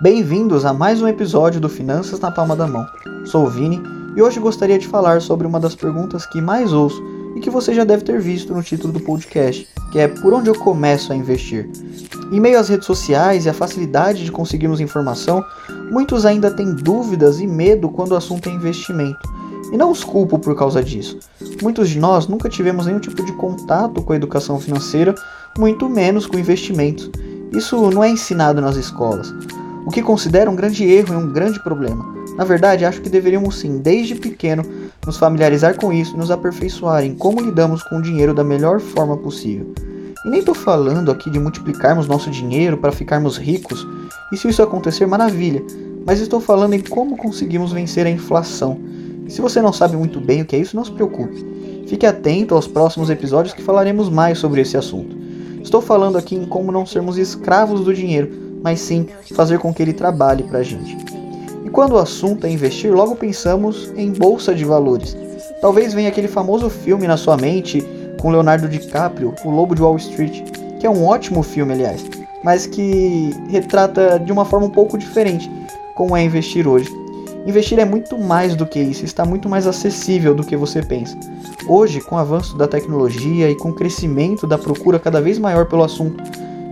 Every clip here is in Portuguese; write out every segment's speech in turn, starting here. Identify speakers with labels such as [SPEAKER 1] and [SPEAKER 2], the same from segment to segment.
[SPEAKER 1] Bem-vindos a mais um episódio do Finanças na Palma da Mão. Sou o Vini e hoje gostaria de falar sobre uma das perguntas que mais ouço e que você já deve ter visto no título do podcast, que é por onde eu começo a investir. Em meio às redes sociais e à facilidade de conseguirmos informação, muitos ainda têm dúvidas e medo quando o assunto é investimento. E não os culpo por causa disso. Muitos de nós nunca tivemos nenhum tipo de contato com a educação financeira, muito menos com investimentos. Isso não é ensinado nas escolas, o que considero um grande erro e um grande problema. Na verdade, acho que deveríamos sim, desde pequeno, nos familiarizar com isso e nos aperfeiçoar em como lidamos com o dinheiro da melhor forma possível. E nem estou falando aqui de multiplicarmos nosso dinheiro para ficarmos ricos, e se isso acontecer, maravilha, mas estou falando em como conseguimos vencer a inflação. E se você não sabe muito bem o que é isso, não se preocupe. Fique atento aos próximos episódios que falaremos mais sobre esse assunto. Estou falando aqui em como não sermos escravos do dinheiro, mas sim fazer com que ele trabalhe para a gente. E quando o assunto é investir, logo pensamos em bolsa de valores. Talvez venha aquele famoso filme na sua mente com Leonardo DiCaprio, O Lobo de Wall Street, que é um ótimo filme, aliás, mas que retrata de uma forma um pouco diferente como é investir hoje. Investir é muito mais do que isso, está muito mais acessível do que você pensa. Hoje, com o avanço da tecnologia e com o crescimento da procura cada vez maior pelo assunto,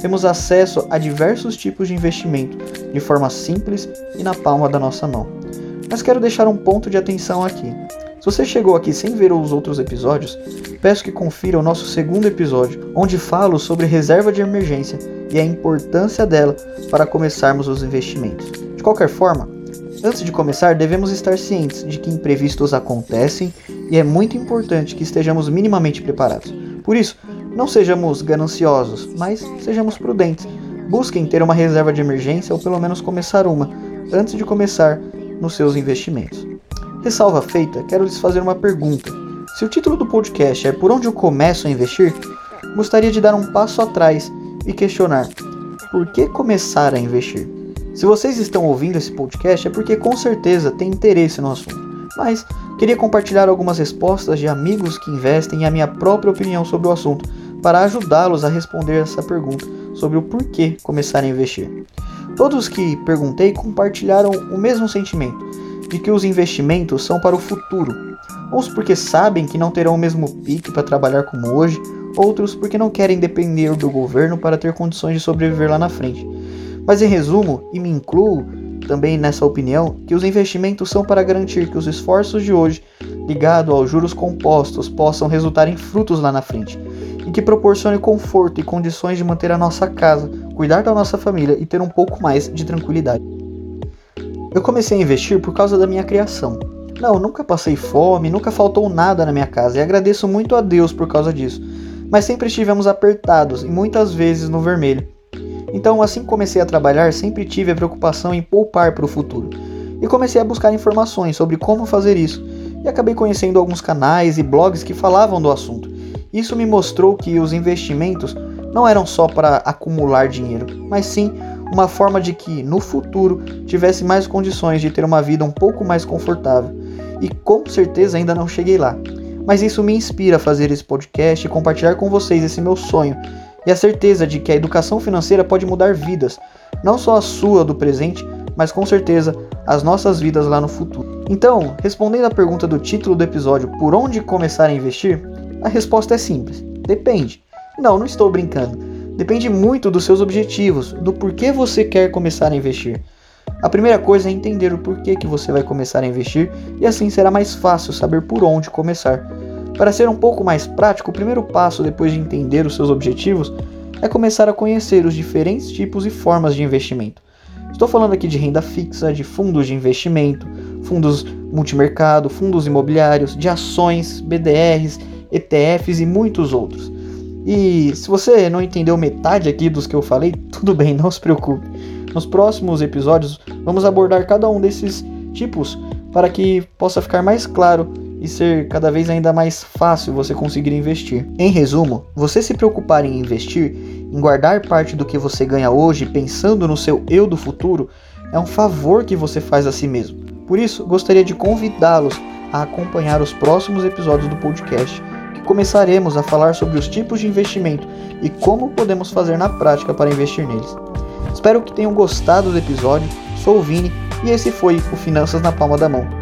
[SPEAKER 1] temos acesso a diversos tipos de investimento de forma simples e na palma da nossa mão. Mas quero deixar um ponto de atenção aqui. Se você chegou aqui sem ver os outros episódios, peço que confira o nosso segundo episódio, onde falo sobre reserva de emergência e a importância dela para começarmos os investimentos. De qualquer forma, antes de começar, devemos estar cientes de que imprevistos acontecem e é muito importante que estejamos minimamente preparados. Por isso, não sejamos gananciosos, mas sejamos prudentes. Busquem ter uma reserva de emergência ou pelo menos começar uma antes de começar nos seus investimentos. Ressalva feita, quero lhes fazer uma pergunta. Se o título do podcast é Por onde eu começo a investir, gostaria de dar um passo atrás e questionar: por que começar a investir? Se vocês estão ouvindo esse podcast é porque com certeza têm interesse no assunto. Mas queria compartilhar algumas respostas de amigos que investem e a minha própria opinião sobre o assunto para ajudá-los a responder essa pergunta sobre o porquê começar a investir. Todos que perguntei compartilharam o mesmo sentimento, de que os investimentos são para o futuro. Uns porque sabem que não terão o mesmo pique para trabalhar como hoje, outros porque não querem depender do governo para ter condições de sobreviver lá na frente. Mas em resumo, e me incluo também nessa opinião, que os investimentos são para garantir que os esforços de hoje, ligado aos juros compostos, possam resultar em frutos lá na frente e que proporcione conforto e condições de manter a nossa casa, cuidar da nossa família e ter um pouco mais de tranquilidade. Eu comecei a investir por causa da minha criação. Não, nunca passei fome, nunca faltou nada na minha casa e agradeço muito a Deus por causa disso. Mas sempre estivemos apertados e muitas vezes no vermelho. Então, assim que comecei a trabalhar, sempre tive a preocupação em poupar para o futuro. E comecei a buscar informações sobre como fazer isso. E acabei conhecendo alguns canais e blogs que falavam do assunto. Isso me mostrou que os investimentos não eram só para acumular dinheiro, mas sim uma forma de que no futuro tivesse mais condições de ter uma vida um pouco mais confortável. E com certeza ainda não cheguei lá. Mas isso me inspira a fazer esse podcast e compartilhar com vocês esse meu sonho e a certeza de que a educação financeira pode mudar vidas, não só a sua do presente, mas com certeza as nossas vidas lá no futuro. Então, respondendo à pergunta do título do episódio, por onde começar a investir? A resposta é simples: depende. Não, não estou brincando. Depende muito dos seus objetivos, do porquê você quer começar a investir. A primeira coisa é entender o porquê que você vai começar a investir e assim será mais fácil saber por onde começar. Para ser um pouco mais prático, o primeiro passo depois de entender os seus objetivos é começar a conhecer os diferentes tipos e formas de investimento. Estou falando aqui de renda fixa, de fundos de investimento, fundos multimercado, fundos imobiliários, de ações, BDRs, ETFs e muitos outros. E se você não entendeu metade aqui dos que eu falei, tudo bem, não se preocupe. Nos próximos episódios vamos abordar cada um desses tipos para que possa ficar mais claro e ser cada vez ainda mais fácil você conseguir investir. Em resumo, você se preocupar em investir, em guardar parte do que você ganha hoje pensando no seu eu do futuro, é um favor que você faz a si mesmo. Por isso, gostaria de convidá-los a acompanhar os próximos episódios do podcast começaremos a falar sobre os tipos de investimento e como podemos fazer na prática para investir neles. Espero que tenham gostado do episódio. Sou o Vini e esse foi o Finanças na Palma da Mão.